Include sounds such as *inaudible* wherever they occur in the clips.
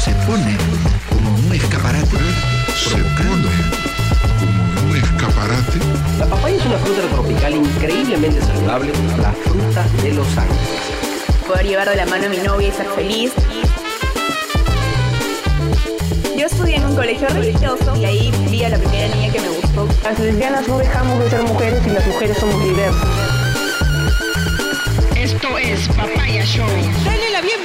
se pone como un escaparate Se provocando. pone como un escaparate La papaya es una fruta tropical increíblemente saludable, la fruta de los ángeles. poder llevar de la mano a mi novia y ser feliz. Yo estudié en un colegio religioso y ahí vi a la primera niña que me gustó. Las lesbianas no dejamos de ser mujeres y las mujeres somos diversas. Esto es Papaya Show. Dale la bienvenida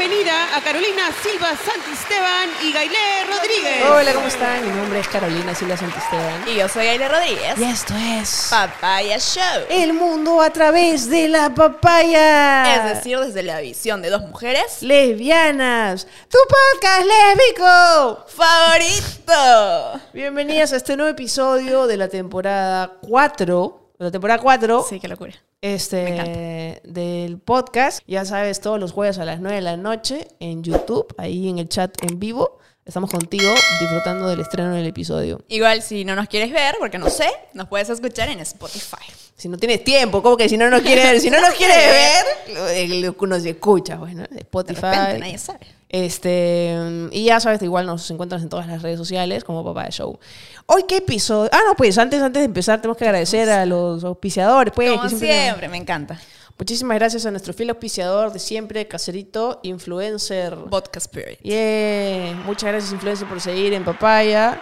a Carolina Silva Santisteban y Gailé Rodríguez. Hola, ¿cómo están? Mi nombre es Carolina Silva Santisteban. Y yo soy Aile Rodríguez. Y esto es Papaya Show. El mundo a través de la papaya. Es decir, desde la visión de dos mujeres. lesbianas, tu podcast lésbico. ¡Favorito! Bienvenidas a este nuevo episodio de la temporada 4. De la temporada 4. Sí, qué locura. Este, del podcast, ya sabes, todos los jueves a las 9 de la noche en YouTube, ahí en el chat en vivo. Estamos contigo disfrutando del estreno del episodio. Igual, si no nos quieres ver, porque no sé, nos puedes escuchar en Spotify. Si no tienes tiempo, ¿cómo que si no nos quieres ver? Si no nos *laughs* quieres ver, lo- eh, lo- nos escucha, bueno, De Spotify. repente, nadie sabe. Este, y ya sabes, igual nos encuentras en todas las redes sociales como Papá de Show. Hoy, ¿qué episodio? Ah, no, pues antes, antes de empezar, tenemos que agradecer a los auspiciadores. Pues, Como que siempre, me encanta. Muchísimas gracias a nuestro fiel auspiciador de siempre, Caserito, influencer. Vodka Spirit. Yeah. Muchas gracias, influencer, por seguir en Papaya.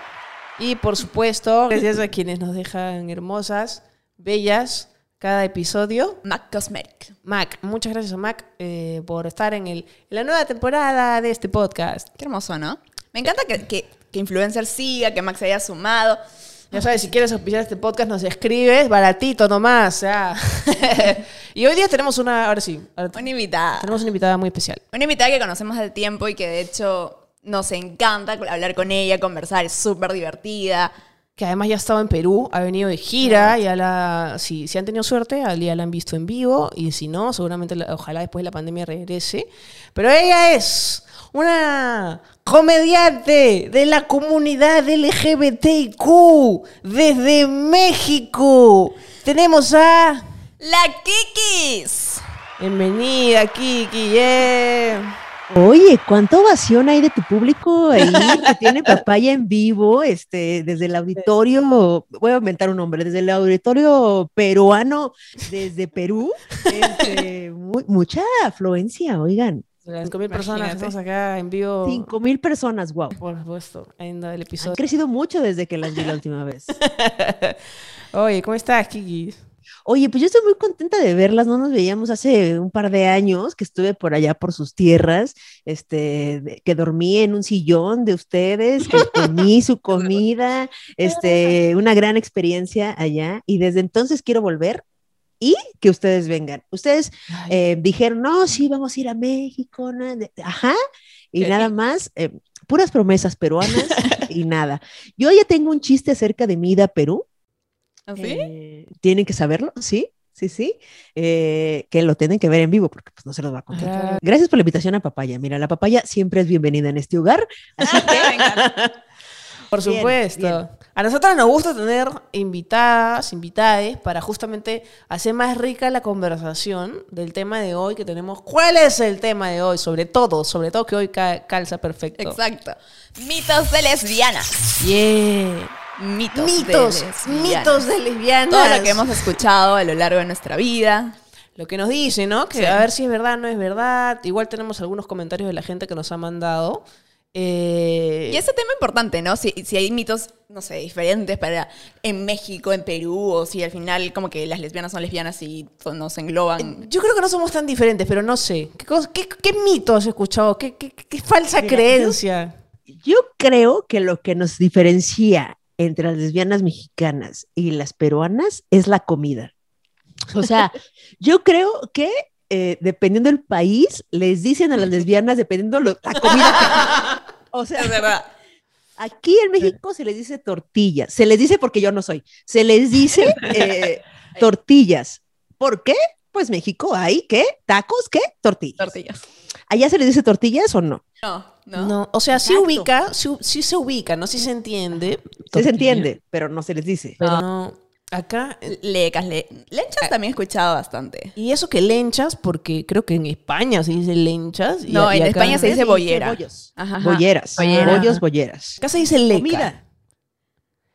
Y por supuesto, gracias a quienes nos dejan hermosas, bellas, cada episodio. Mac Cosmetic. Mac, muchas gracias a Mac eh, por estar en, el, en la nueva temporada de este podcast. Qué hermoso, ¿no? Me encanta que, que, que Influencer siga, que Max se haya sumado. Ya sabes, si quieres auspiciar este podcast, nos escribes, baratito nomás. o sea. *laughs* y hoy día tenemos una, ahora sí, ahora Una invitada. tenemos una invitada muy especial. Una invitada que conocemos del tiempo y que de hecho nos encanta hablar con ella, conversar, es súper divertida. Que además ya ha estado en Perú, ha venido de gira, ya la, si, si han tenido suerte, día la han visto en vivo, y si no, seguramente, ojalá después de la pandemia regrese. Pero ella es una comediante de la comunidad LGBTIQ desde México. Tenemos a... ¡La Kikis! Bienvenida, Kiki, yeah. Oye, ¿cuánta ovación hay de tu público ahí que tiene papaya en vivo? Este, desde el auditorio, voy a inventar un nombre, desde el auditorio peruano, desde Perú, este, *laughs* mu- mucha afluencia, oigan, Cinco mil personas estamos acá en vivo. cinco mil personas, wow. Por supuesto, en el Han episodio. crecido mucho desde que las vi la última vez. *laughs* Oye, ¿cómo estás, Kiki? Oye, pues yo estoy muy contenta de verlas, no nos veíamos hace un par de años que estuve por allá por sus tierras, este, de- que dormí en un sillón de ustedes, que comí su comida, *laughs* este, una gran experiencia allá y desde entonces quiero volver y que ustedes vengan. Ustedes eh, dijeron, no, sí, vamos a ir a México, ajá, y nada más, eh, puras promesas peruanas *laughs* y nada. Yo ya tengo un chiste acerca de mi ida a Perú. ¿Así? Eh, tienen que saberlo, sí, sí, sí. eh, que lo tienen que ver en vivo porque pues no se los va a contar. Claro. Gracias por la invitación a Papaya. Mira, la papaya siempre es bienvenida en este hogar. Así *laughs* que. *laughs* Por supuesto. bien. A nosotros nos gusta tener invitadas, invitades, para justamente hacer más rica la conversación del tema de hoy que tenemos. ¿Cuál es el tema de hoy? Sobre todo, sobre todo que hoy ca- calza perfecto. Exacto. Mitos de lesbianas. Yeah. Mitos. Mitos, de lesbianas. mitos de lesbianas. Todo lo que hemos escuchado a lo largo de nuestra vida. Lo que nos dice, ¿no? Que Sí. a ver si es verdad, no es verdad. Igual tenemos algunos comentarios de la gente que nos ha mandado. Eh, Y ese tema importante, ¿no? Si, si hay mitos, no sé, diferentes para en México, en Perú, o si al final como que las lesbianas son lesbianas y pues, nos engloban. Yo creo que no somos tan diferentes, pero no sé. ¿Qué, cos- qué, qué mito has escuchado? ¿Qué, qué- qué falsa Mira, creencia? yo creo que lo que nos diferencia entre las lesbianas mexicanas y las peruanas es la comida. O sea, *laughs* yo creo que eh, dependiendo del país, les dicen a las lesbianas dependiendo lo- la comida. que- *laughs* o sea, Es verdad. Aquí en México se les dice tortillas. Se les dice porque yo no soy. Se les dice eh, *laughs* tortillas. ¿Por qué? Pues México hay ¿qué? tacos, ¿qué? Tortillas. Tortillas. ¿Allá se les dice tortillas o no? No, no. No, o sea, sí ubica, sí, sí se ubica, no sí se entiende. Sí se entiende, pero no se les dice. Pero no. Acá, eh, Lecas, le- lenchas también he escuchado bastante. y eso que lenchas, porque creo que en España se dice lenchas. y- No, y en acá- España se dice bollera. bollos. Ajá, ajá. Bolleras. Bollera. Bollos, bolleras. Acá se dice leca. Comida.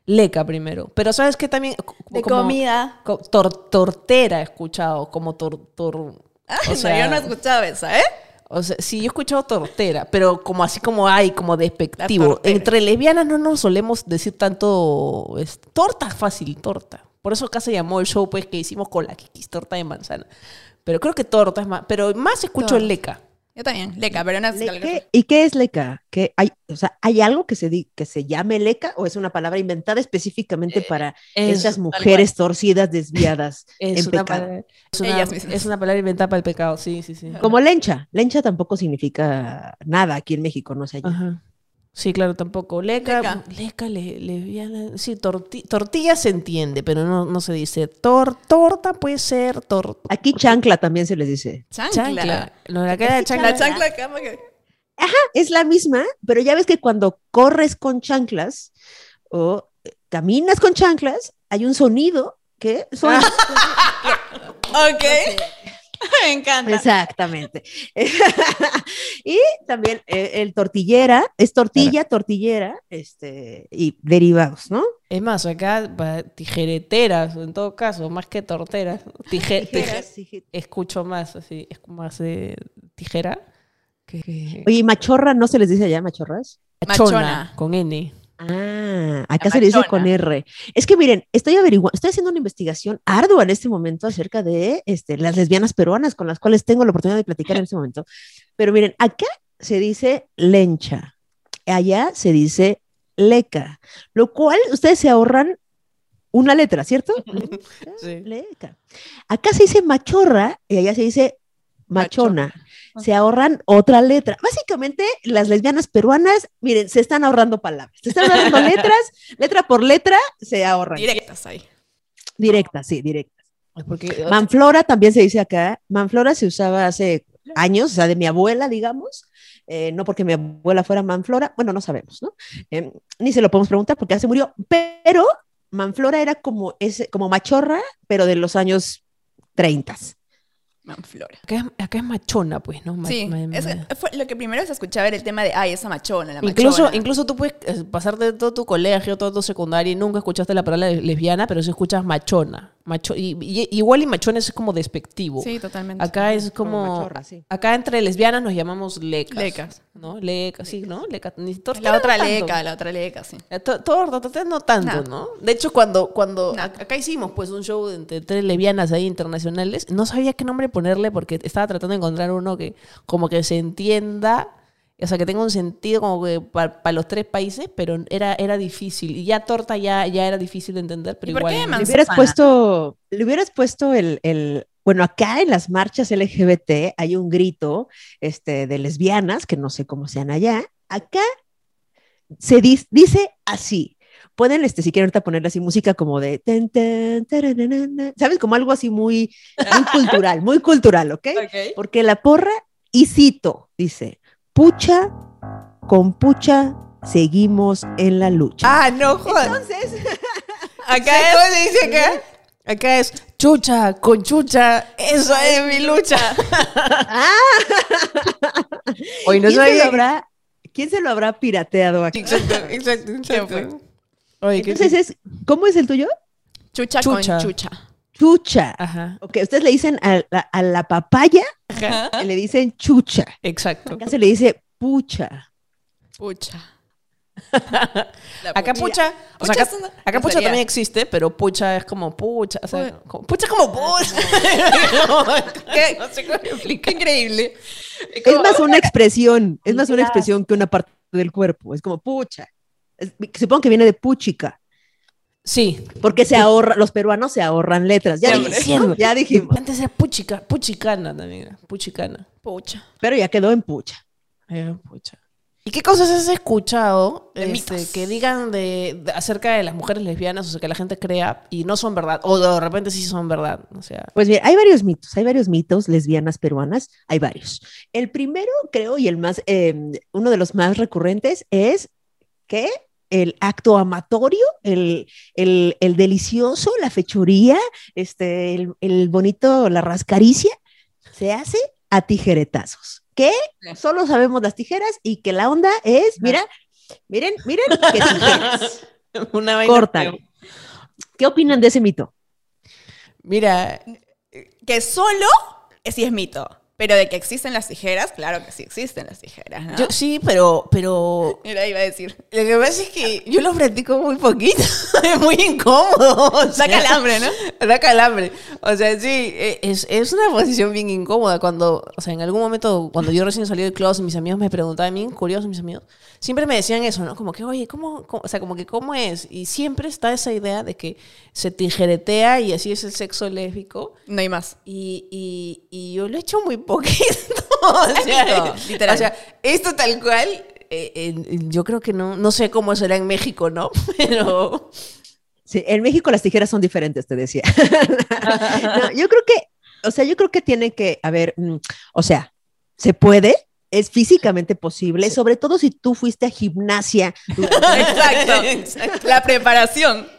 Leca primero. Pero ¿sabes qué también? De como- comida. co- tor- tortera he escuchado, como tor... tor- Ah, o no, sea, yo no he escuchado esa, ¿eh? O sea, sí, yo he escuchado tortera, pero como así como hay, como despectivo. Entre lesbianas no nos solemos decir tanto es, torta fácil, torta. Por eso acá se llamó el show pues que hicimos con la Kikis, torta de manzana. Pero creo que torta es más, pero más escucho el leca. Yo también, leca, pero no es Le- ¿qué- ¿Y qué es leca? ¿Qué hay, o sea, ¿hay algo que se, di- que se llame leca o es una palabra inventada específicamente para es estas tal mujeres torcidas, desviadas *laughs* Es en una, pecado? palabra, es, una, Ellas es una palabra inventada para el pecado, sí, sí, sí. Como lencha. Lencha tampoco significa nada aquí en México, no sé. allá. Ajá. Sí, claro, tampoco. Leca, Leca. leca, le, lesbiana. Sí, torti- tortilla se entiende, pero no, no se dice. Tor, torta puede ser tor, Aquí chancla también se les dice. chancla. chancla. No, la cara de chancla. La chancla acá, porque- Es la misma, pero ya ves que cuando corres con chanclas o caminas con chanclas, hay un sonido que suena. *laughs* Ok. *laughs* *laughs* Me encanta. Exactamente. *laughs* y también eh, el tortillera, es tortilla, tortillera, este, y derivados, ¿no? Es más, acá tijereteras, en todo caso, más que torteras. Tije- tije- *laughs* Tijeras, tije- escucho más así, es más de tijera que, que Oye, ¿y machorra no se les dice allá machorras? machona, Machona. con N. Ah, acá se le dice con R. Es que miren, estoy averiguando, estoy haciendo una investigación ardua en este momento acerca de este, las lesbianas peruanas con las cuales tengo la oportunidad de platicar en este momento. Pero miren, acá se dice lencha, allá se dice leca, lo cual ustedes se ahorran una letra, ¿cierto? *laughs* Sí. Leca. Acá se dice machorra y allá se dice machona. Se ahorran otra letra. Básicamente, las lesbianas peruanas, miren, se están ahorrando palabras. Se están ahorrando *laughs* letras, letra por letra, se ahorran. Directas ahí. Directa, sí, directa. Porque, Manflora también se dice acá. Manflora se usaba hace años, o sea, de mi abuela, digamos. Eh, no porque mi abuela fuera Manflora, bueno, no sabemos, ¿no? Eh, ni se lo podemos preguntar porque ya se murió, pero Manflora era como, ese, como machorra, pero de los años 30. Manflora. acá, es, acá es machona, pues, ¿no? Ma- Sí, ma- es- ma- fue lo que primero se escuchaba era el tema de, ay, esa machona, la Incluso, machona. incluso tú puedes eh, pasarte todo tu colegio, todo tu secundaria y nunca escuchaste la palabra lesbiana, pero sí escuchas machona. Macho, y, y- igual y machona es como despectivo. Sí, totalmente. Acá es como. machorra, sí. Acá entre lesbianas nos llamamos lecas. Lecas. ¿No? Lecas, sí, ¿no? Lecas. La otra no tanto. leca, la otra leca, sí. Eh, to- Torta, torta no tanto, No. ¿no? De hecho, cuando, cuando No. acá hicimos pues un show entre tres lesbianas ahí internacionales, no sabía qué nombre ponerle porque estaba tratando de encontrar uno que como que se entienda, o sea, que tenga un sentido como que para los tres países, pero era, era difícil. Y ya torta ya, ya era difícil de entender, pero ¿Y por igual. qué Le manzana? hubieras puesto, le hubieras puesto el, el- bueno, acá en las marchas LGBT hay un grito este, de lesbianas, que no sé cómo sean allá. Acá se dis- dice así. Pueden, este, si quieren ahorita ponerle así música como de, ten, ten, taranana, ¿sabes? Como algo así muy, muy *laughs* cultural, muy cultural, ¿ok? Porque la porra, y cito, dice, pucha, con pucha, seguimos en la lucha. Ah, no, joder. Entonces, *laughs* Acá ¿Cómo es, se dice acá? Acá es chucha, con chucha, eso es mi lucha. Hoy no ¿quién, se lo habrá, ¿quién se lo habrá pirateado aquí? Exacto, exacto, *laughs* exacto. Oye, ¿qué- Entonces es, ¿cómo es el tuyo? chucha, Chucha. con chucha. Chucha. Ajá, Ok, ustedes le dicen a la, a la papaya, ajá, le dicen chucha. exacto. Acá se le dice pucha. Pucha. Acá pucha, o sea, Pucha acá, pucha también existe, pero pucha es como pucha, o sea, como- pucha es como *laughs* pucha. ¿Qué? No sé cómo Qué increíble. Es más una expresión, es más una expresión que una parte del cuerpo. Es como pucha. Es- supongo que viene de puchica, Sí, porque se ahorra, los peruanos se ahorran letras. Ya, dijimos, ya dijimos. antes era puchica, puchicana también puchicana. Pucha. Pero ya quedó en pucha. Pucha. ¿Y qué cosas has escuchado De este, que digan de, de- acerca de las mujeres lesbianas, o sea, que la gente crea y no son verdad, o de repente sí son verdad? O sea, Pues bien, hay varios mitos, hay varios mitos lesbianas peruanas, hay varios. El primero, creo, y el más, eh, uno de los más recurrentes es que el acto amatorio, el, el, el delicioso, la fechuría, este, el, el bonito, la rascaricia, se hace a tijeretazos. Que solo sabemos las tijeras y que la onda es, mira, miren, miren, que tijeras. *laughs* Una vaina Cortan. feo. ¿Qué opinan de ese mito? Mira, Que solo sí es mito. Pero de que existen las tijeras, claro que sí existen las tijeras, ¿no? yo sí, pero, pero *laughs* Mira, iba a decir. lo que pasa es que yo lo practico muy poquito. *laughs* es muy incómodo. o Da calambre, ¿no? Da calambre. O sea, sí, e- es, es una posición bien incómoda cuando, o sea, en algún momento, cuando yo recién salí del closet, mis amigos me preguntaban, bien curiosos mis amigos, siempre me decían eso, ¿no? Como que, oye, ¿cómo, cómo- o sea, como que, ¿cómo es? Y siempre está esa idea de que se tijeretea y así es el sexo lésbico. No hay más. Y, y, y yo lo he hecho muy poquito. *laughs* o, sea, mito, literal. o sea, esto tal cual, eh, eh, yo creo que no, no sé cómo será en México, ¿no? *laughs* Pero... Sí, en México las tijeras son diferentes, te decía. *laughs* No, yo creo que, o sea, yo creo que tiene que, a ver, mm, o sea, se puede, es físicamente posible, sobre todo si tú fuiste a gimnasia. Exacto. La preparación.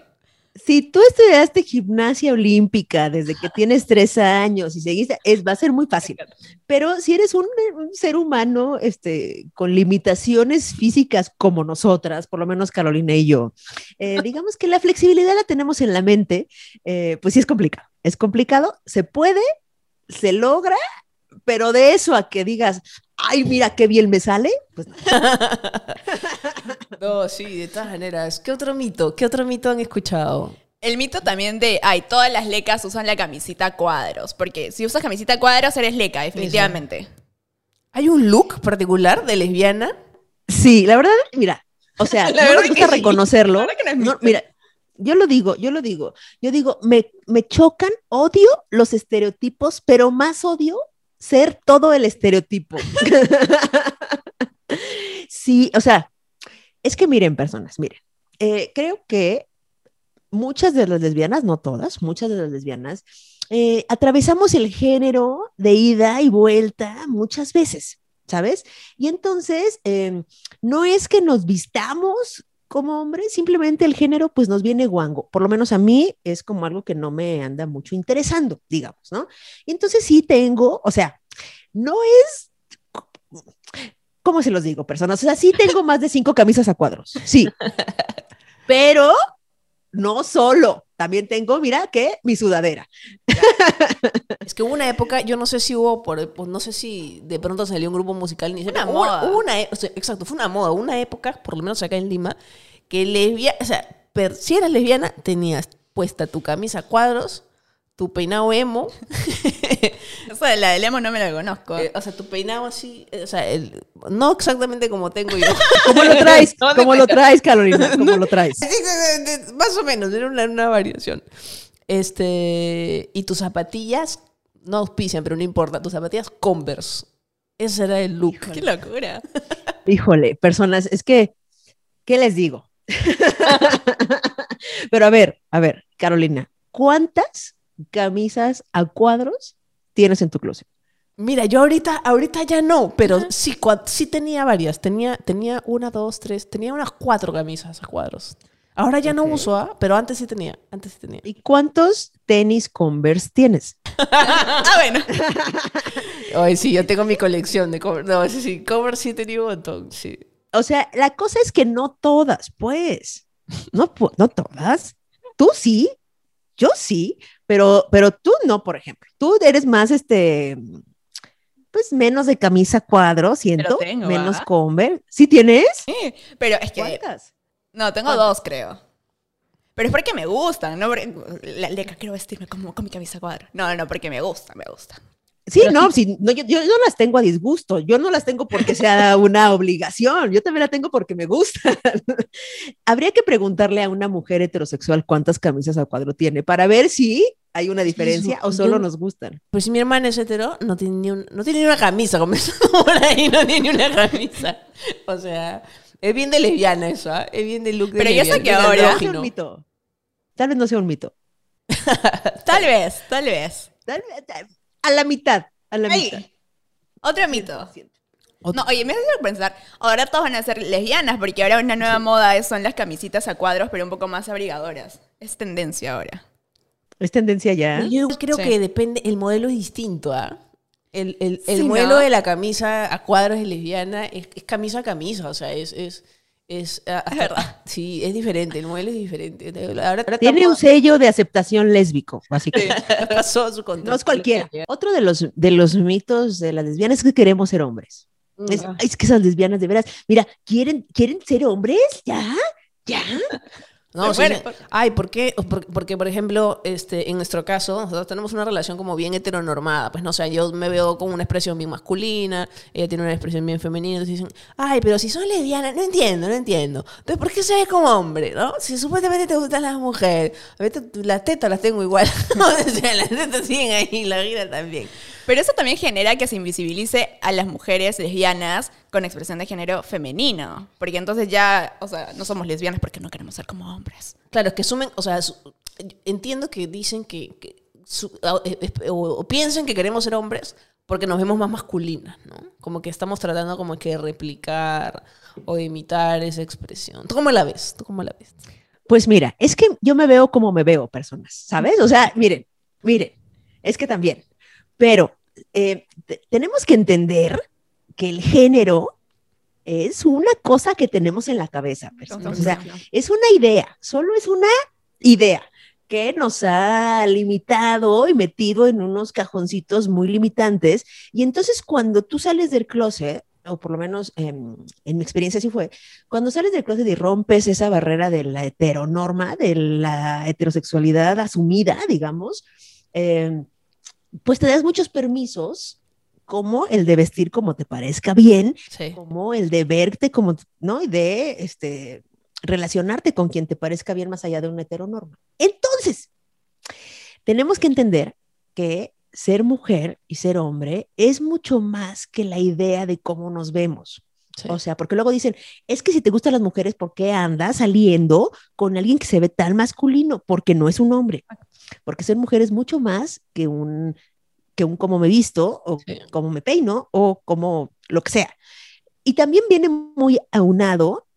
Si tú estudiaste gimnasia olímpica desde que tienes tres años y seguiste, es, va a ser muy fácil. Pero si eres un, un ser humano este, con limitaciones físicas como nosotras, por lo menos Carolina y yo, eh, *laughs* digamos que la flexibilidad la tenemos en la mente, eh, pues sí es complicado. Es complicado, se puede, se logra, pero de eso a que digas, ay, mira qué bien me sale, pues no. *laughs* No, *laughs* sí, de todas maneras. ¿Qué otro mito? ¿Qué otro mito han escuchado? El mito también de, ay, todas las lecas usan la camisita a cuadros. Porque si usas camisita a cuadros, eres leca, definitivamente. ¿Hay un look particular de lesbiana? Sí, la verdad, mira, o sea, *laughs* La no verdad me gusta que sí. reconocerlo. La verdad que no es No, mito. mira, yo lo digo, yo lo digo, yo digo, me, me chocan, odio los estereotipos, pero más odio ser todo el estereotipo. *laughs* sí, o sea, es que miren, personas, miren, eh, creo que muchas de las lesbianas, no todas, muchas de las lesbianas, eh, atravesamos el género de ida y vuelta muchas veces, ¿sabes? Y entonces, eh, no es que nos vistamos como hombres, simplemente el género pues nos viene guango. Por lo menos a mí es como algo que no me anda mucho interesando, digamos, ¿no? Y entonces sí tengo, o sea, no es, ¿cómo se los digo, personas? O sea, sí tengo más de cinco camisas a cuadros, sí. *laughs* Pero no solo, también tengo, mira, que mi sudadera. *laughs* Es que hubo una época, yo no sé si hubo, por, pues no sé si de pronto salió un grupo musical. Ni Una hubo- moda. hubo una, e- o sea, exacto, fue una moda, una época, por lo menos acá en Lima, que lesbiana, o sea, per- si eras lesbiana, tenías puesta tu camisa a cuadros, tu peinado emo, *laughs* Eso de la de Lemo no me la conozco. eh, o sea, tu peinado así, eh, o sea, el- no exactamente como tengo yo. *laughs* ¿Cómo lo traes? *laughs* ¿Cómo lo traes, Carolina? ¿Cómo lo traes? Más o menos, era una, una variación. Este, y tus zapatillas, no auspician, pero no importa, tus zapatillas Converse. Ese era el look. Qué locura. Híjole, personas, es que, ¿qué les digo? Pero a ver, a ver, Carolina, ¿cuántas camisas a cuadros tienes en tu closet? Mira, yo ahorita, ahorita ya no, pero sí, sí tenía varias. Tenía, tenía una, dos, tres, tenía unas cuatro camisas a cuadros. Ahora ya no Ok. uso, ¿ah? pero antes sí tenía, antes sí tenía. ¿Y cuántos tenis Converse tienes? *laughs* ah, bueno. Ay, sí, yo tengo mi colección de Converse. No, sí, sí, Converse sí tenía un montón, sí. O sea, la cosa es que no todas, pues. No, no todas. Tú sí, yo sí, pero, pero tú no, por ejemplo. Tú eres más, este, pues menos de camisa cuadro, siento. tengo, menos ¿ah? Converse. ¿Sí tienes? Sí, pero es que... ¿Cuántas? No, tengo dos, creo. Pero es porque me gustan, no porque... La leca, quiero vestirme como con mi camisa cuadro. No, no, porque me gusta, me gusta. Sí, no, sí, no, yo, yo no las tengo a disgusto, yo no las tengo porque sea *laughs* una obligación, yo también la tengo porque me gusta. *laughs* Habría que preguntarle a una mujer heterosexual cuántas camisas a cuadro tiene para ver si hay una diferencia o solo yo- nos gustan. Pues si mi hermana es hetero, no tiene ni, un- no tiene ni una camisa, comenzando *laughs* por ahí, no tiene ni una camisa. O sea, es bien de lesbiana eso, ¿ah? Es bien de look de Pero ya sé lesbiana, que ahora- Tal vez sea andrógino. un mito. Tal vez no sea un mito. *laughs* Tal vez, tal vez. Tal vez- tal- a la mitad, a la Ahí. mitad. Otro mito. No, oye, me hace pensar, ahora todos van a ser lesbianas, porque ahora una nueva moda es- son las camisitas a cuadros, pero un poco más abrigadoras. Es tendencia ahora. Es tendencia ya. Yo creo Sí. que depende, el modelo es distinto, ¿ah? El, el- el Sí, modelo ¿no? de la camisa a cuadros de lesbiana es, es camisa a camisa, o sea, es... es es, ah, verdad. *laughs* Sí, es diferente, el modelo es diferente. Ahora, ahora Tiene un estamos- sello de aceptación lésbico, básicamente. *laughs* pasó su control. No es cualquiera. Otro de los, de los mitos de las lesbianas es que queremos ser hombres. Es, Mm. es que esas lesbianas, de veras, mira, ¿quieren, ¿quieren ser hombres? ¿Ya? ¿Ya? No, sí, ay, ¿por qué? Por- Porque, por ejemplo, este, en nuestro caso, nosotros tenemos una relación como bien heteronormada. Pues no, o sea, yo me veo con una expresión bien masculina, ella tiene una expresión bien femenina. Entonces dicen, ay, pero si son lesbianas, no entiendo, no entiendo. Entonces, ¿por qué se ve como hombre, no? Si supuestamente te gustan las mujeres. A veces las tetas las tengo igual. *laughs* o sea, las tetas siguen ahí, la vida también. Pero eso también genera que se invisibilice a las mujeres lesbianas con expresión de género femenino. Porque entonces ya, o sea, no somos lesbianas porque no queremos ser como hombres. Claro, es que sumen, o sea, su- entiendo que dicen que, que su- o, eh, o- o piensen que queremos ser hombres porque nos vemos más masculinas, ¿no? Como que estamos tratando como que de replicar o de imitar esa expresión. ¿Tú cómo la ves? ¿Tú cómo la ves? Pues mira, es que yo me veo como me veo, personas, ¿sabes? O sea, miren, miren, es que también, pero eh, te- tenemos que entender que el género es una cosa que tenemos en la cabeza, personas. O sea, es una idea, solo es una idea que nos ha limitado y metido en unos cajoncitos muy limitantes. Y entonces cuando tú sales del closet, o por lo menos em, en mi experiencia así fue, cuando sales del closet y rompes esa barrera de la heteronorma, de la heterosexualidad asumida, digamos, em, pues te das muchos permisos como el de vestir como te parezca bien, Sí. como el de verte como, ¿no? Y de este, relacionarte con quien te parezca bien más allá de una heteronorma. Entonces, tenemos que entender que ser mujer y ser hombre es mucho más que la idea de cómo nos vemos. Sí. O sea, porque luego dicen, es que si te gustan las mujeres, ¿por qué andas saliendo con alguien que se ve tan masculino? Porque no es un hombre. Porque ser mujer es mucho más que un, que un cómo me visto, o Sí. cómo me peino, o como lo que sea. Y también viene muy aunado,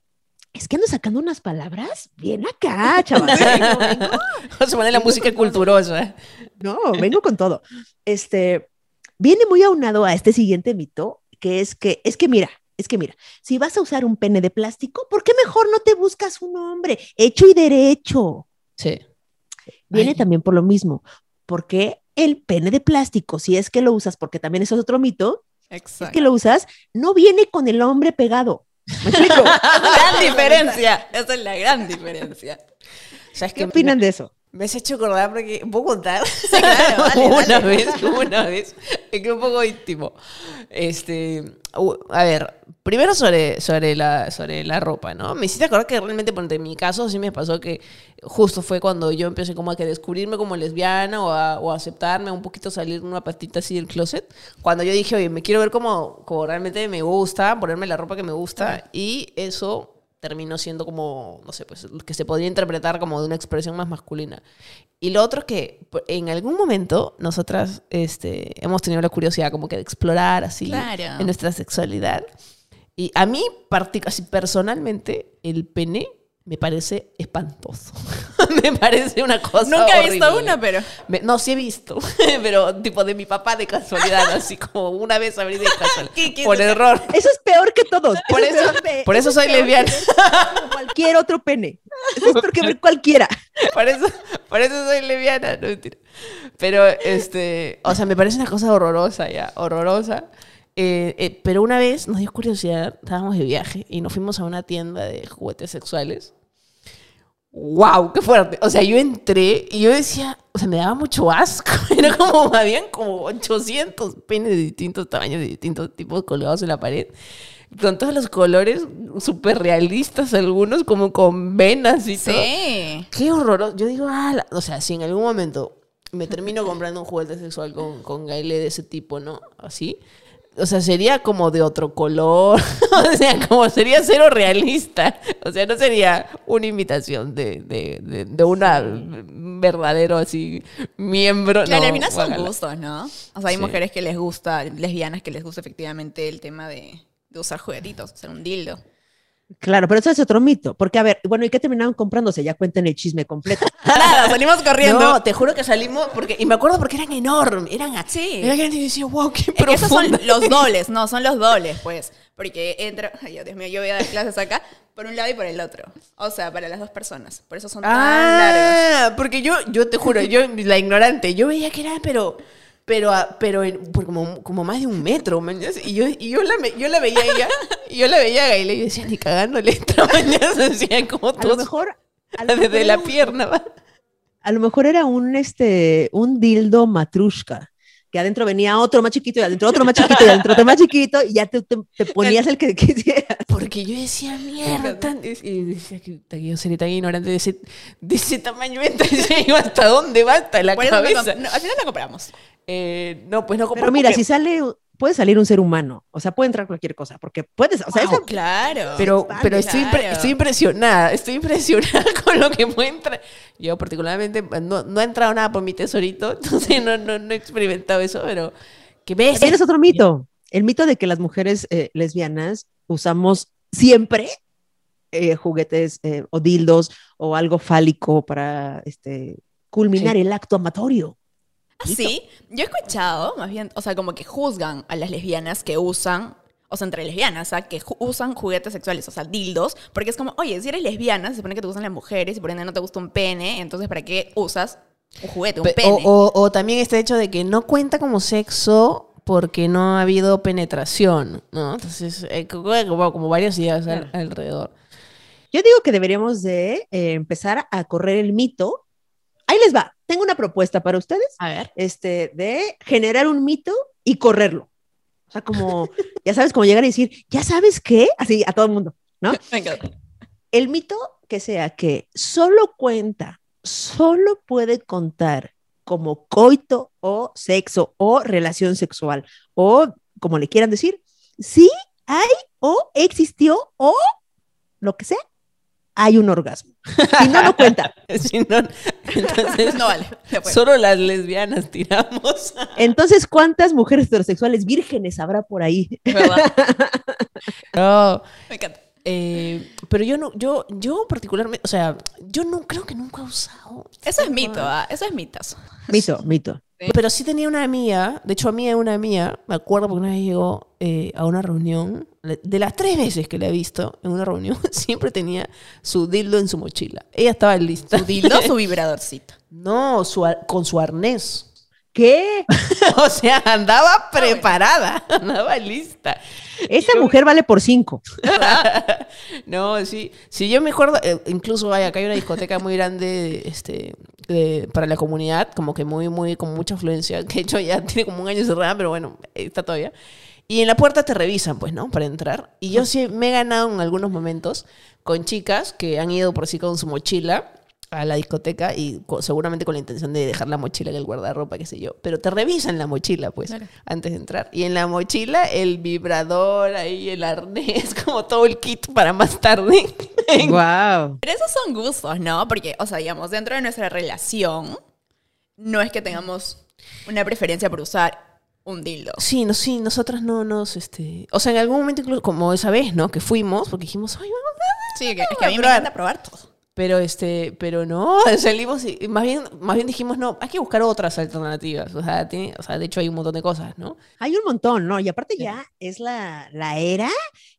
es que ando sacando unas palabras bien acá, chaval. *laughs* Vengo, vengo, Vamos a poner la música culturosa. no, vengo con todo. Este, viene muy aunado a este siguiente mito, que es que, es que mira, es que mira, si vas a usar un pene de plástico, ¿por qué mejor no te buscas un hombre hecho y derecho? Sí. Viene Ay. también por lo mismo, porque el pene de plástico, si es que lo usas, porque también eso es otro mito, es Exacto. que lo usas, no viene con el hombre pegado. ¿Me explico? *laughs* gran diferencia. Esa es la gran diferencia. ¿Sabes ¿Qué qué opinan de eso? Me has hecho acordar porque. ¿Puedo contar? claro, *laughs* dale, una dale. vez, una vez. Es que un poco íntimo. Este. u- A ver, primero sobre, sobre, la, sobre la ropa, ¿no? Me hiciste acordar que realmente, por en mi caso, sí me pasó que justo fue cuando yo empecé como a que descubrirme como lesbiana o a, o a aceptarme, un poquito salir una patita así del closet. Cuando yo dije, oye, me quiero ver como, como realmente me gusta, ponerme la ropa que me gusta. Y eso terminó siendo como, no sé, pues que se podría interpretar como de una expresión más masculina. Y lo otro es que en algún momento nosotras este, hemos tenido la curiosidad como que de explorar así Claro. en nuestra sexualidad. Y a mí, así, personalmente, el pene me parece espantoso. *laughs* me parece una cosa Nunca he visto una, pero. Me- no, sí he visto, *laughs* pero tipo de mi papá de casualidad, *laughs* así como una vez abrí de casualidad, ¿Qué- qué- por error. Eso es peor que todo. Por es eso- peor que- por eso es soy peor lesbiana. Cualquier otro pene. Eso es peor que ver cualquiera. Por eso, por eso soy lesbiana, no mentira. Pero, este, o sea, me parece una cosa horrorosa ya, horrorosa. Eh, eh, pero una vez nos dio curiosidad, estábamos de viaje y nos fuimos a una tienda de juguetes sexuales. ¡Wow! ¡Qué fuerte! O sea, yo entré y yo decía, o sea, me daba mucho asco. *laughs* Era como, habían como 800 penes de distintos tamaños, de distintos tipos colgados en la pared. Con todos los colores súper realistas, algunos como con venas y todo. Sí. Qué horroroso. Yo digo, ah, la- o sea, si en algún momento me termino comprando un juguete sexual con, con Gaile de ese tipo, ¿no? Así. O sea, sería como de otro color. *laughs* o sea, como sería cero realista. O sea, no sería una imitación de, de, de, de una verdadero así miembro. Claro, no, al final son gustos, ¿no? O sea, hay Sí. mujeres que les gusta, lesbianas que les gusta efectivamente el tema de de usar juguetitos, usar un dildo. Claro, pero eso es otro mito. Porque, a ver, bueno, ¿y qué terminaron comprándose? Ya cuenten el chisme completo. *laughs* Nada, salimos corriendo. No, te juro que salimos porque y me acuerdo porque eran enormes, eran así. Sí. Eran grandes y decía, wow, qué que esos son los *laughs* dobles, no, son los dobles, pues. Porque entra, *laughs* ay, Dios mío, yo voy a dar clases acá, por un lado y por el otro. O sea, para las dos personas. Por eso son tan largas. Ah, porque yo, yo te juro, yo, la ignorante, yo veía que era, pero, pero, pero en- por como, como más de un metro, man, Y yo, y yo, la, yo la veía a ella, y yo la veía a Gaile y yo decía, ni cagándole esta *laughs* mañana, decía, como A lo todos, mejor. a lo *laughs* mejor desde la un- pierna, va. A lo mejor era un, este, un dildo matrushka. Que adentro venía otro más chiquito y adentro otro más chiquito y adentro otro más chiquito y ya te, te- te ponías el que *laughs* quisieras. Porque yo decía, mierda, tan- y decía que yo sería tan ignorante de ese, de ese tamaño, *laughs* ¿hasta dónde va? Hasta la cabeza. comp- no, al final la compramos. Eh, no, pues no compré Pero mira, porque- si sale, puede salir un ser humano, o sea, puede entrar cualquier cosa, porque puedes, o sea, Wow, esa- claro. Pero, pero estoy, impre- Claro. estoy impresionada, estoy impresionada *laughs* con lo que puede entrar. Yo particularmente no, no ha entrado nada por mi tesorito, *laughs* entonces no, no, no he experimentado eso, pero que ves. Tienes otro mito, el mito de que las mujeres eh, lesbianas usamos siempre eh, juguetes eh, o dildos o algo fálico para este, culminar el acto amatorio. Ah, Sí, yo he escuchado, más bien, o sea, como que juzgan a las lesbianas que usan, o sea, entre lesbianas, o sea, que ju- usan juguetes sexuales, o sea, dildos, porque es como, oye, si eres lesbiana, se supone que te gustan las mujeres y por ende no te gusta un pene, entonces ¿para qué usas un juguete, un Pe- pene? O, o- o también este hecho de que no cuenta como sexo porque no ha habido penetración, ¿no? Entonces, eh, como, como varias ideas al- alrededor. Yo digo que deberíamos de eh, empezar a correr el mito. Ahí les va. Tengo una propuesta para ustedes, A ver. este, de generar un mito y correrlo. O sea, como, *laughs* ya sabes, como llegar y decir, ¿ya sabes qué? Así a todo el mundo, ¿no? *laughs* Venga. El mito que sea que solo cuenta, solo puede contar como coito o sexo o relación sexual o como le quieran decir, sí hay o existió o lo que sea, hay un orgasmo. Si no, no cuenta. *laughs* Si no, entonces, No vale. solo las lesbianas tiramos. Entonces, ¿cuántas mujeres heterosexuales vírgenes habrá por ahí? Verdad. *laughs* No, Me encanta. Eh, pero yo no, yo, yo particularmente, o sea, yo no creo que nunca he usado. Eso es mito, ¿ah? Eso es mitazo. Mito, mito. Pero sí tenía una amiga, de hecho a mí una amiga, me acuerdo porque una vez llegó eh, a una reunión, de las tres veces que la he visto en una reunión, *laughs* siempre tenía su dildo en su mochila. Ella estaba lista. ¿Su dildo su *laughs* vibradorcito? No, su con su arnés. ¿Qué? *laughs* o sea, andaba preparada, andaba lista. Esa mujer vale por cinco. *laughs* no, sí. Sí, yo me acuerdo, eh, incluso hay, acá hay una discoteca muy grande este, de- para la comunidad, como que muy, muy, con mucha afluencia, que de hecho ya tiene como un año cerrada, pero bueno, está todavía. Y en la puerta te revisan, pues, ¿no? Para entrar. Y yo sí me he ganado en algunos momentos con chicas que han ido por sí con su mochila a la discoteca y co- seguramente con la intención de dejar la mochila en el guardarropa, qué sé yo. Pero te revisan la mochila, pues, Claro. antes de entrar. Y en la mochila el vibrador, ahí el arnés, *laughs* como todo el kit para más tarde. *laughs* Wow. Pero esos son gustos, ¿no? Porque, o sea, digamos, dentro de nuestra relación, no es que tengamos una preferencia por usar un dildo. Sí, no, sí, nosotras no nos, este... O sea, en algún momento incluso, como esa vez, ¿no? Que fuimos, porque dijimos, ay, vamos a... Sí, que, es que a mí me encanta probar todo. Pero, este, pero no, *laughs* salimos y más bien, más bien dijimos, no, hay que buscar otras alternativas. O sea, tiene, o sea, de hecho hay un montón de cosas, ¿no? Hay un montón, ¿no? Y aparte ya es la, la era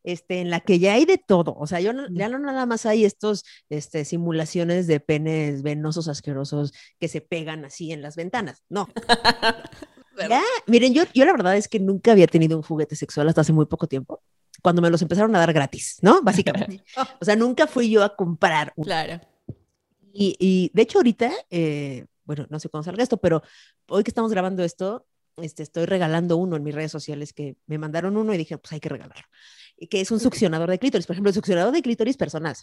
este, en la que ya hay de todo. O sea, yo no- ya no nada más hay estos este, simulaciones de penes venosos asquerosos que se pegan así en las ventanas. No. *laughs* ya, miren, yo, yo la verdad es que nunca había tenido un juguete sexual hasta hace muy poco tiempo, cuando me los empezaron a dar gratis, ¿no? *laughs* Básicamente. O sea, nunca fui yo a comprar un Claro. y, y, de hecho ahorita, eh, bueno, no sé cuándo salga esto, pero hoy que estamos grabando esto, este, estoy regalando uno en mis redes sociales que me mandaron uno y dije, pues hay que regalarlo. Y que es un succionador de clítoris. Por ejemplo, el succionador de clítoris personal.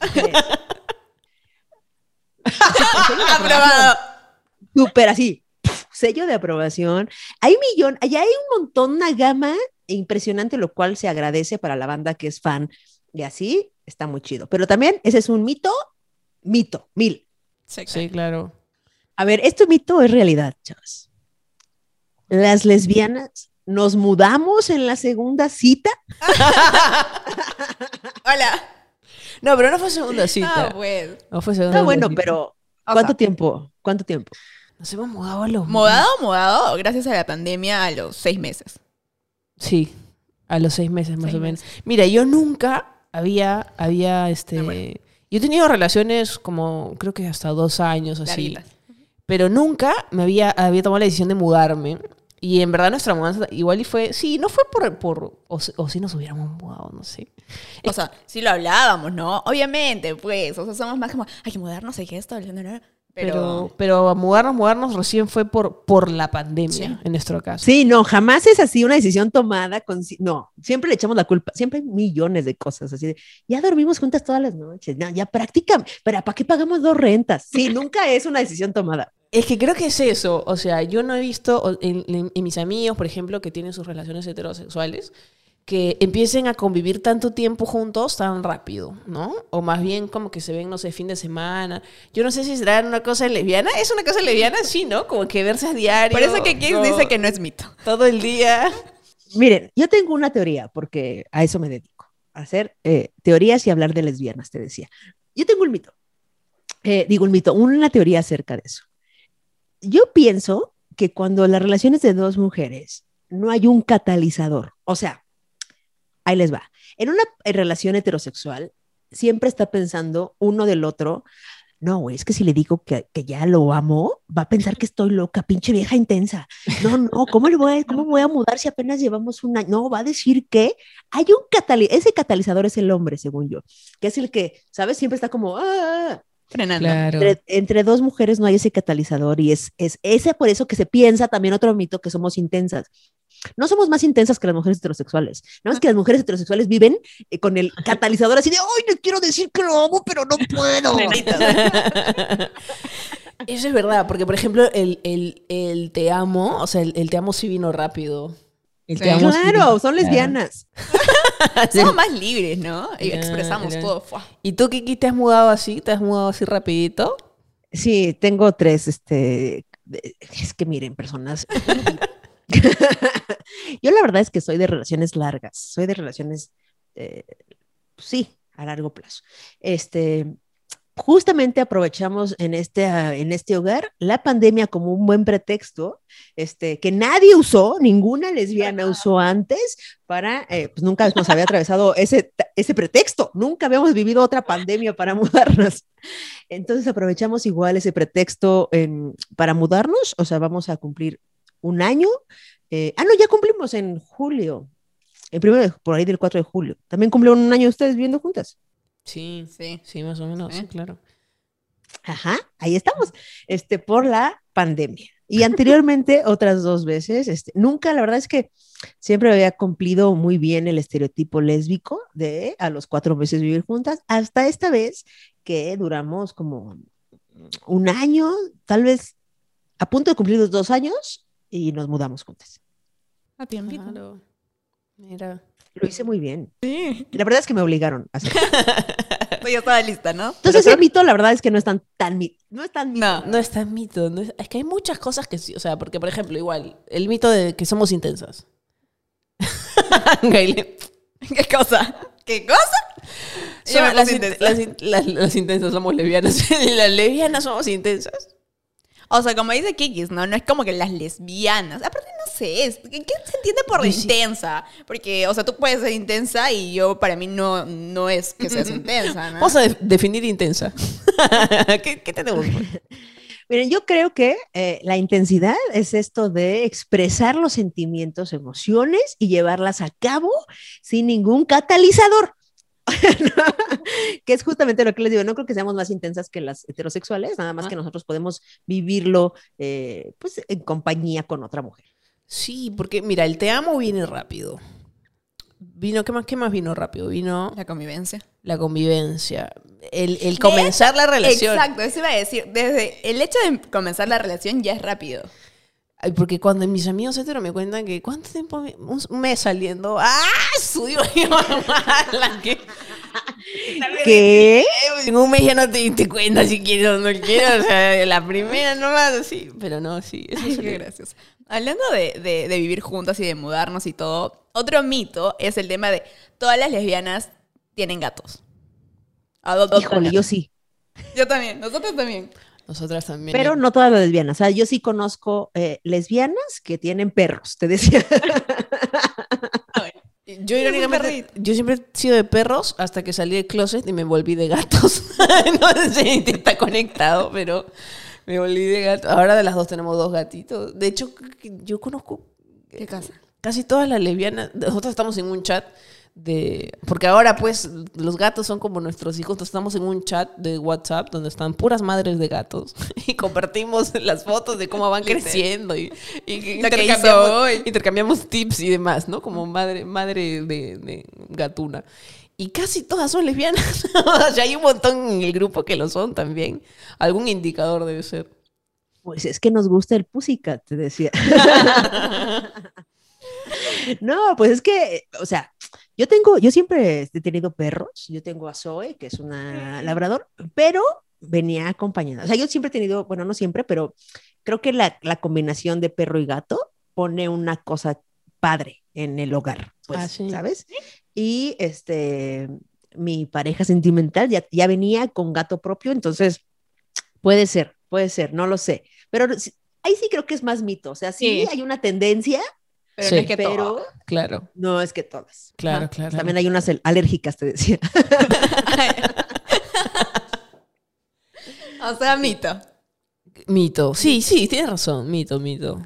*laughs* Aprobado. Súper así, sello de aprobación. Hay millón, allá hay un montón, una gama impresionante, lo cual se agradece para la banda que es fan y así está muy chido. Pero también ese es un mito, mito, mil. Sí, Sí, claro. A ver, ¿esto mito es realidad, chavos? las lesbianas nos mudamos en la segunda cita. *laughs* Hola. No, pero no fue segunda cita. Ah, pues. No fue segunda No, bueno, cita. pero O ¿cuánto sea, tiempo? ¿Cuánto tiempo? Nos hemos mudado a los... Mudado, mudado, gracias a la pandemia a los seis meses. Sí, a los seis meses más Seis o menos. Mira, yo nunca había, había, este... Ah, bueno. Yo he tenido relaciones como, creo que hasta dos años así. Pero nunca me había, había tomado la decisión de mudarme. Y en verdad nuestra mudanza igual y fue, sí, no fue por, por o, si- o si nos hubiéramos mudado, no sé. O sea, sí lo hablábamos, ¿no? Obviamente, pues. O sea, somos más como, hay que mudarnos, hay que esto, no, no, no. Pero, Pero, pero, a mudarnos, mudarnos recién fue por, por la pandemia, Sí. en nuestro caso. Sí, no, jamás es así una decisión tomada con... No, siempre le echamos la culpa. Siempre hay millones de cosas así de, ya dormimos juntas todas las noches. No, ya practica. Pero ¿para qué pagamos dos rentas? Sí, *laughs* nunca es una decisión tomada. Es que creo que es eso. O sea, yo no he visto o- en, en- en mis amigos, por ejemplo, que tienen sus relaciones heterosexuales, que empiecen a convivir tanto tiempo juntos tan rápido, ¿no? O más bien como que se ven, no sé, fin de semana. Yo no sé si será una cosa lesbiana. ¿Es una cosa lesbiana? Sí, ¿no? Como que verse a diario. por eso que Kiss no, dice que no es mito. Todo el día. Miren, yo tengo una teoría porque a eso me dedico, a hacer eh, teorías y hablar de lesbianas, te decía. Yo tengo un mito, Eh, digo un mito, una teoría acerca de eso. Yo pienso que cuando las relaciones de dos mujeres no hay un catalizador, o sea, ahí les va. En una eh, relación heterosexual, siempre está pensando uno del otro, no, güey, es que si le digo que, que ya lo amo, va a pensar que estoy loca, pinche vieja intensa. No, no, ¿cómo, le voy a, ¿cómo voy a mudar si apenas llevamos un año? No, va a decir que hay un catalizador, ese catalizador es el hombre, según yo, que es el que, ¿sabes? Siempre está como, "Ah, ah, ah". Frenando. Entre, entre dos mujeres no hay ese catalizador y es, es ese por eso que se piensa también otro mito que somos intensas. No somos más intensas que las mujeres heterosexuales. Nada más que las mujeres heterosexuales viven eh, con el catalizador así de, ¡ay, le quiero decir que lo amo, pero no puedo! *laughs* *laughs* Eso es verdad, porque por ejemplo, el, el, el te amo, o sea, el, el te amo sí vino rápido. El Sí. te amo sí Claro, vino- son lesbianas. *laughs* Somos más libres, ¿no? Y expresamos todo. ¡fua! ¿Y tú, Kiki, te has mudado así? ¿Te has mudado así rapidito? Sí, tengo tres, este, es que miren, personas. *laughs* Yo la verdad es que soy de relaciones largas, soy de relaciones, eh, sí, a largo plazo. Este, justamente aprovechamos en este, ah, en este hogar la pandemia como un buen pretexto, este, que nadie usó, ninguna lesbiana usó antes para, eh, pues nunca nos había atravesado ese, ese pretexto, nunca habíamos vivido otra pandemia para *laughs* mudarnos. Entonces aprovechamos igual ese pretexto en- para mudarnos, o sea, vamos a cumplir un año. eh, ah, no, ya cumplimos en julio, el primero, de- por ahí del 4 de julio. También cumplieron un año ustedes viviendo juntas. Sí, Sí. sí, más o menos, ¿Eh? sí, claro. Ajá, ahí estamos, este, por la pandemia. Y anteriormente *laughs* otras dos veces, este, nunca, la verdad es que siempre había cumplido muy bien el estereotipo lésbico de a los cuatro meses vivir juntas, hasta esta vez que duramos como un año, tal vez a punto de cumplir los dos años y nos mudamos juntas. A tiempito. Claro. Mira. Lo hice muy bien. Sí. La verdad es que me obligaron a hacerlo. *laughs* Yo estaba lista, ¿no? Entonces el mito, la verdad es que no es tan, tan mi- no es tan mito. No. No es tan mito. no es, es que hay muchas cosas que sí. O sea, porque, por ejemplo, igual, el mito de que somos intensas. *laughs* ¿Qué cosa? ¿Qué cosa? Son- las, in- intensa. las in- las- las intensas somos lesbianas. *laughs* las lesbianas somos intensas. O sea, como dice Kikis, ¿no? No es como que las lesbianas. Aparte, no sé. es- ¿Qué, qué se entiende por sí- intensa? Porque, o sea, tú puedes ser intensa y yo, para mí, no, no es que seas *laughs* intensa, ¿no? Vamos a de- definir intensa. *laughs* ¿Qué, qué tenemos? *laughs* Miren, yo creo que eh, la intensidad es esto de expresar los sentimientos, emociones y llevarlas a cabo sin ningún catalizador. *laughs* que es justamente lo que les digo, no creo que seamos más intensas que las heterosexuales, nada más que nosotros podemos vivirlo eh, pues en compañía con otra mujer. Sí, porque mira, el te amo viene rápido. Vino, ¿qué más, qué más vino rápido? Vino La convivencia. la convivencia. El, el comenzar la relación. Exacto, eso iba a decir. Desde el hecho de comenzar la relación ya es rápido. Ay, porque cuando mis amigos heteros me cuentan que cuánto tiempo, me- un, mes saliendo, ¡ah! Subió *laughs* mi mamá, la que *laughs* ¿Qué? en un mes ya no te diste cuenta si quieres o no quieres, o sea, la primera nomás, así, pero no, sí, eso Ay, es qué gracioso. Hablando de, de- de vivir juntas y de mudarnos y todo, otro mito es el tema de todas las lesbianas tienen gatos. Adoptan. Híjole, yo sí. Yo también, nosotros también. Nosotras también. Pero no todas las lesbianas. O sea, yo sí conozco eh, lesbianas que tienen perros, te decía. *laughs* Yo irónicamente, yo siempre he sido de perros hasta que salí del closet y me volví de gatos. *laughs* no sé si está conectado, pero me volví de gatos. Ahora de las dos tenemos dos gatitos. De hecho, yo conozco ¿Qué casa? casi todas las lesbianas. Nosotros estamos en un chat de... Porque ahora pues los gatos son como nuestros hijos. Entonces estamos en un chat de WhatsApp donde están puras madres de gatos *laughs* y compartimos las fotos de cómo van creciendo y, y intercambiamos, hoy. intercambiamos tips y demás, ¿no? Como madre, madre de, de gatuna. Y casi todas son lesbianas. *laughs* o sea, hay un montón en el grupo que lo son también. Algún indicador debe ser. Pues es que nos gusta el pussycat, te decía. *laughs* no, pues es que, o sea, yo tengo, yo siempre he tenido perros. Yo tengo a Zoe, que es una labrador, pero venía acompañada. O sea, yo siempre he tenido, bueno, no siempre, pero creo que la, la combinación de perro y gato pone una cosa padre en el hogar, pues, Ah, sí. ¿sabes? Y este, mi pareja sentimental ya, ya venía con gato propio, entonces puede ser, puede ser, no lo sé. Pero ahí sí creo que es más mito. O sea, sí, Sí. hay una tendencia, Pero Sí. no es que pero todo. Claro, no es que todas. claro, Ajá. claro. También hay unas al- alérgicas, te decía. *laughs* O sea, mito. Mito. Sí, sí, tienes razón. Mito, mito.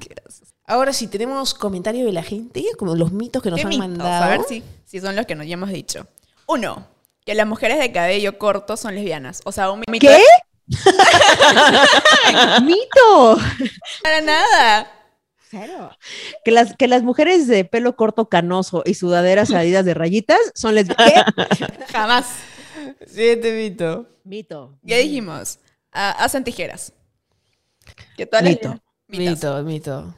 Ahora sí, tenemos comentarios de la gente, como los mitos que nos ¿Qué han mitos? mandado. A ver si, si son los que nos ya hemos dicho. Uno, que las mujeres de cabello corto son lesbianas. O sea, un mito. ¿Qué? *laughs* *laughs* ¡Mito! Para nada. Cero. Que las, que las mujeres de pelo corto canoso y sudaderas *laughs* salidas de rayitas son lesbianas. *laughs* Jamás. Siete mito. Mito. Ya dijimos. ah, hacen tijeras. Todas las Mito. Mito, mito.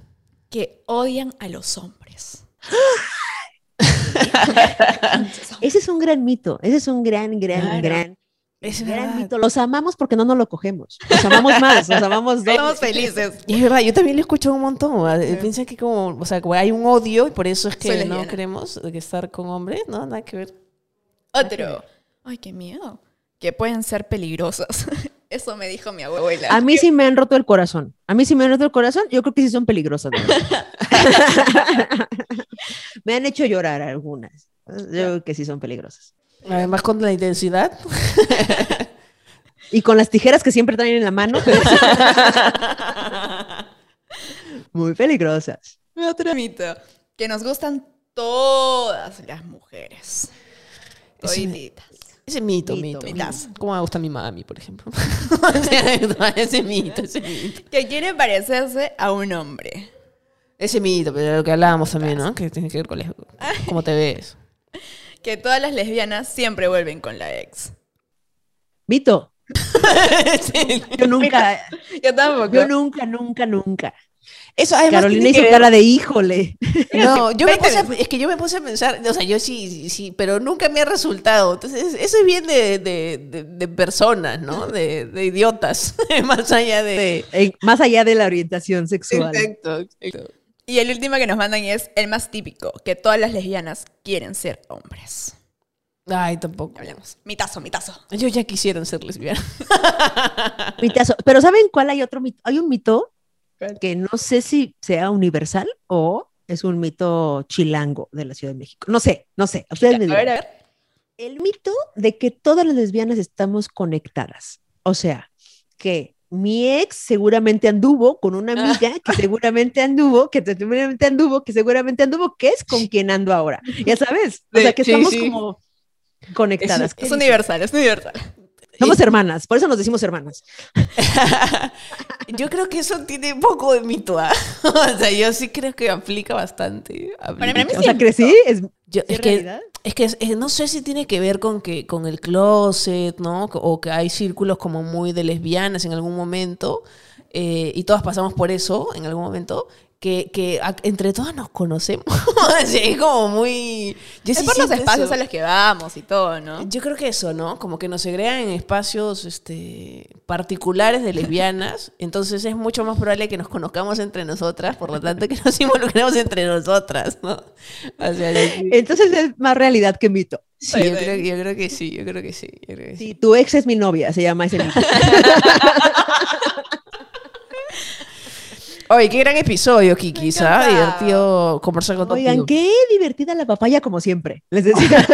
Que odian a los hombres. *gasps* Ese es un gran mito. Ese es un gran, gran, Claro. gran, Es verdad. mito. Los amamos porque no nos lo cogemos. Los amamos más. Los amamos *laughs* dos. Somos felices. Y es verdad, yo también lo escucho un montón. eh, Piensan que como, o sea, como hay un odio y por eso es que no queremos estar con hombres, ¿no? Nada que ver. Otro. Ay, qué miedo. Que pueden ser peligrosos. *laughs* Eso me dijo mi abuela. A mí sí me han roto el corazón. A mí sí me han roto el corazón. Yo creo que sí son peligrosas. *laughs* me han hecho llorar algunas. Yo creo que sí son peligrosas. Además con la intensidad. *laughs* Y con las tijeras que siempre traen en la mano. *laughs* Muy peligrosas. Otro mito. Que nos gustan todas las mujeres. Ese- Todititas. Ese mito, Mito, mito. Como me gusta mi mami, por ejemplo. *laughs* Ese mito, ese mito. Que quiere parecerse a un hombre. Ese mito, pero de lo que hablábamos también, ¿no? Que tiene que ver con la- cómo te ves. Que todas las lesbianas siempre vuelven con la ex. Mito. *laughs* Sí. Yo nunca, Yo tampoco. yo nunca, nunca, nunca. Eso además Carolina que hizo ver- cara de híjole. No, yo me puse a- es que yo me puse a pensar, o sea, yo sí, sí, sí, pero nunca me ha resultado. Entonces, eso es bien de, de, de- de personas, ¿no? De, de idiotas, *laughs* más allá de... Eh, más allá de la orientación sexual. Exacto, exacto. Y el último que nos mandan es el más típico. Que todas las lesbianas quieren ser hombres. Ay, tampoco. Hablamos. Mitazo, mitazo. Yo ya quisieron ser lesbiana. *laughs* Mitazo. Pero ¿saben cuál hay otro mito? Hay un mito que no sé si sea universal o es un mito chilango de la Ciudad de México. No sé, no sé. Ustedes me A dirán. ver, a ver. El mito de que todas las lesbianas estamos conectadas. O sea, que mi ex seguramente anduvo con una amiga que seguramente anduvo, que seguramente anduvo, que seguramente anduvo, que es con quien ando ahora. Ya sabes. O sea, que sí, estamos sí. como conectadas. Es universal, es universal. Somos hermanas, por eso nos decimos hermanas. Yo creo que eso tiene un poco de mito, ¿ah? *laughs* O sea, yo sí creo que aplica bastante. Para mí Aplica. O sea, crecí, es, Yo- ¿es es que, realidad? Es que no sé si tiene que ver con que con el closet, ¿no? O que hay círculos como muy de lesbianas en algún momento eh, y todas pasamos por eso en algún momento. Que, que a- entre todas nos conocemos. *laughs* Sí, es como muy... Yo Es sí por los espacios eso. a los que vamos y todo, ¿no? Yo creo que eso, ¿no? Como que nos segregan en espacios este, particulares de lesbianas. *laughs* Entonces es mucho más probable que nos conozcamos entre nosotras, por lo tanto que nos involucremos entre nosotras, ¿no? O sea, sí, Entonces es más realidad que mito. sí, yo, creo, yo creo que sí, yo creo que sí. yo creo que sí. Sí, tu ex es mi novia, se llama ese mito. *laughs* Oye, qué gran episodio, Kiki, ¿sabes? encanta. Divertido conversar con Oigan, contigo. qué divertida la papaya como siempre. Les *laughs* decía.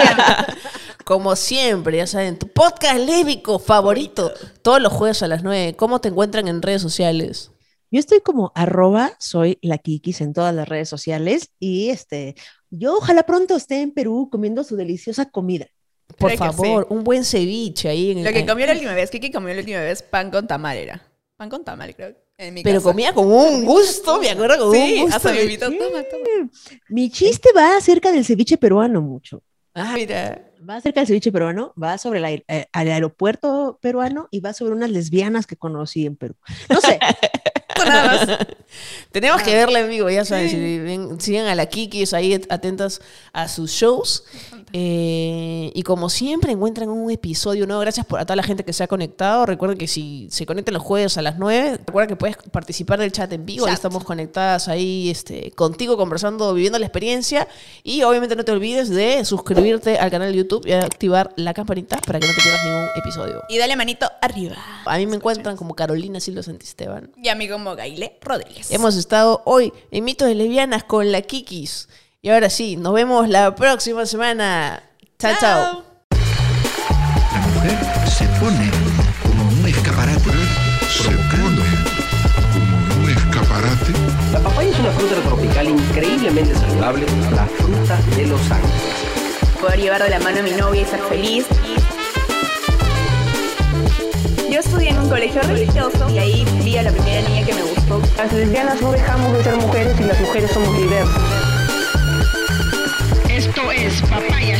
Como siempre, ya saben, tu podcast lésbico favorito, todos los jueves a las 9. ¿Cómo te encuentran en redes sociales? Yo estoy como arroba, soy la Kikis en todas las redes sociales y este, yo ojalá pronto esté en Perú comiendo su deliciosa comida. Por Creo favor, un buen ceviche ahí en el Lo que comió la última vez, Kiki comió la última vez pan con tamal era. Pan con tamal, creo. En mi Pero casa. comía con un gusto, me acuerdo con Sí, un gusto. hasta me invitó. Toma, toma. Mi chiste va acerca del ceviche peruano mucho. Ah, mira. Va acerca del ceviche peruano, va sobre el, aer- eh, al aeropuerto peruano y va sobre unas lesbianas que conocí en Perú. No sé, *laughs* Nada más. Tenemos que verla en vivo, ya saben, si ven- sigan a la Kiki, ahí at- atentas a sus shows. Eh, y como siempre encuentran un episodio nuevo, gracias por, a toda la gente que se ha conectado. Recuerden que si se conectan los jueves a las 9, recuerda que puedes participar del chat en vivo. Ahí estamos conectadas ahí este, contigo, conversando, viviendo la experiencia. Y obviamente no te olvides de suscribirte al canal de YouTube y activar la campanita para que no te pierdas ningún episodio. Y dale manito arriba. A mí me encuentran como Carolina Silva Santisteban. Y a mí como Gaile Rodríguez. Hemos estado hoy en Mitos de Lesbianas con la Kikis. Y ahora sí, nos vemos la próxima semana. Chao, chao. La mujer se pone como un escaparate Se provocando. pone como un escaparate La papaya es una fruta tropical increíblemente saludable, la fruta de los ángeles. Poder llevar de la mano a mi novia y ser feliz. Yo estudié en un colegio religioso y ahí vi a la primera niña que me gustó. Las lesbianas no dejamos de ser mujeres y las mujeres somos diversas. Esto es Papaya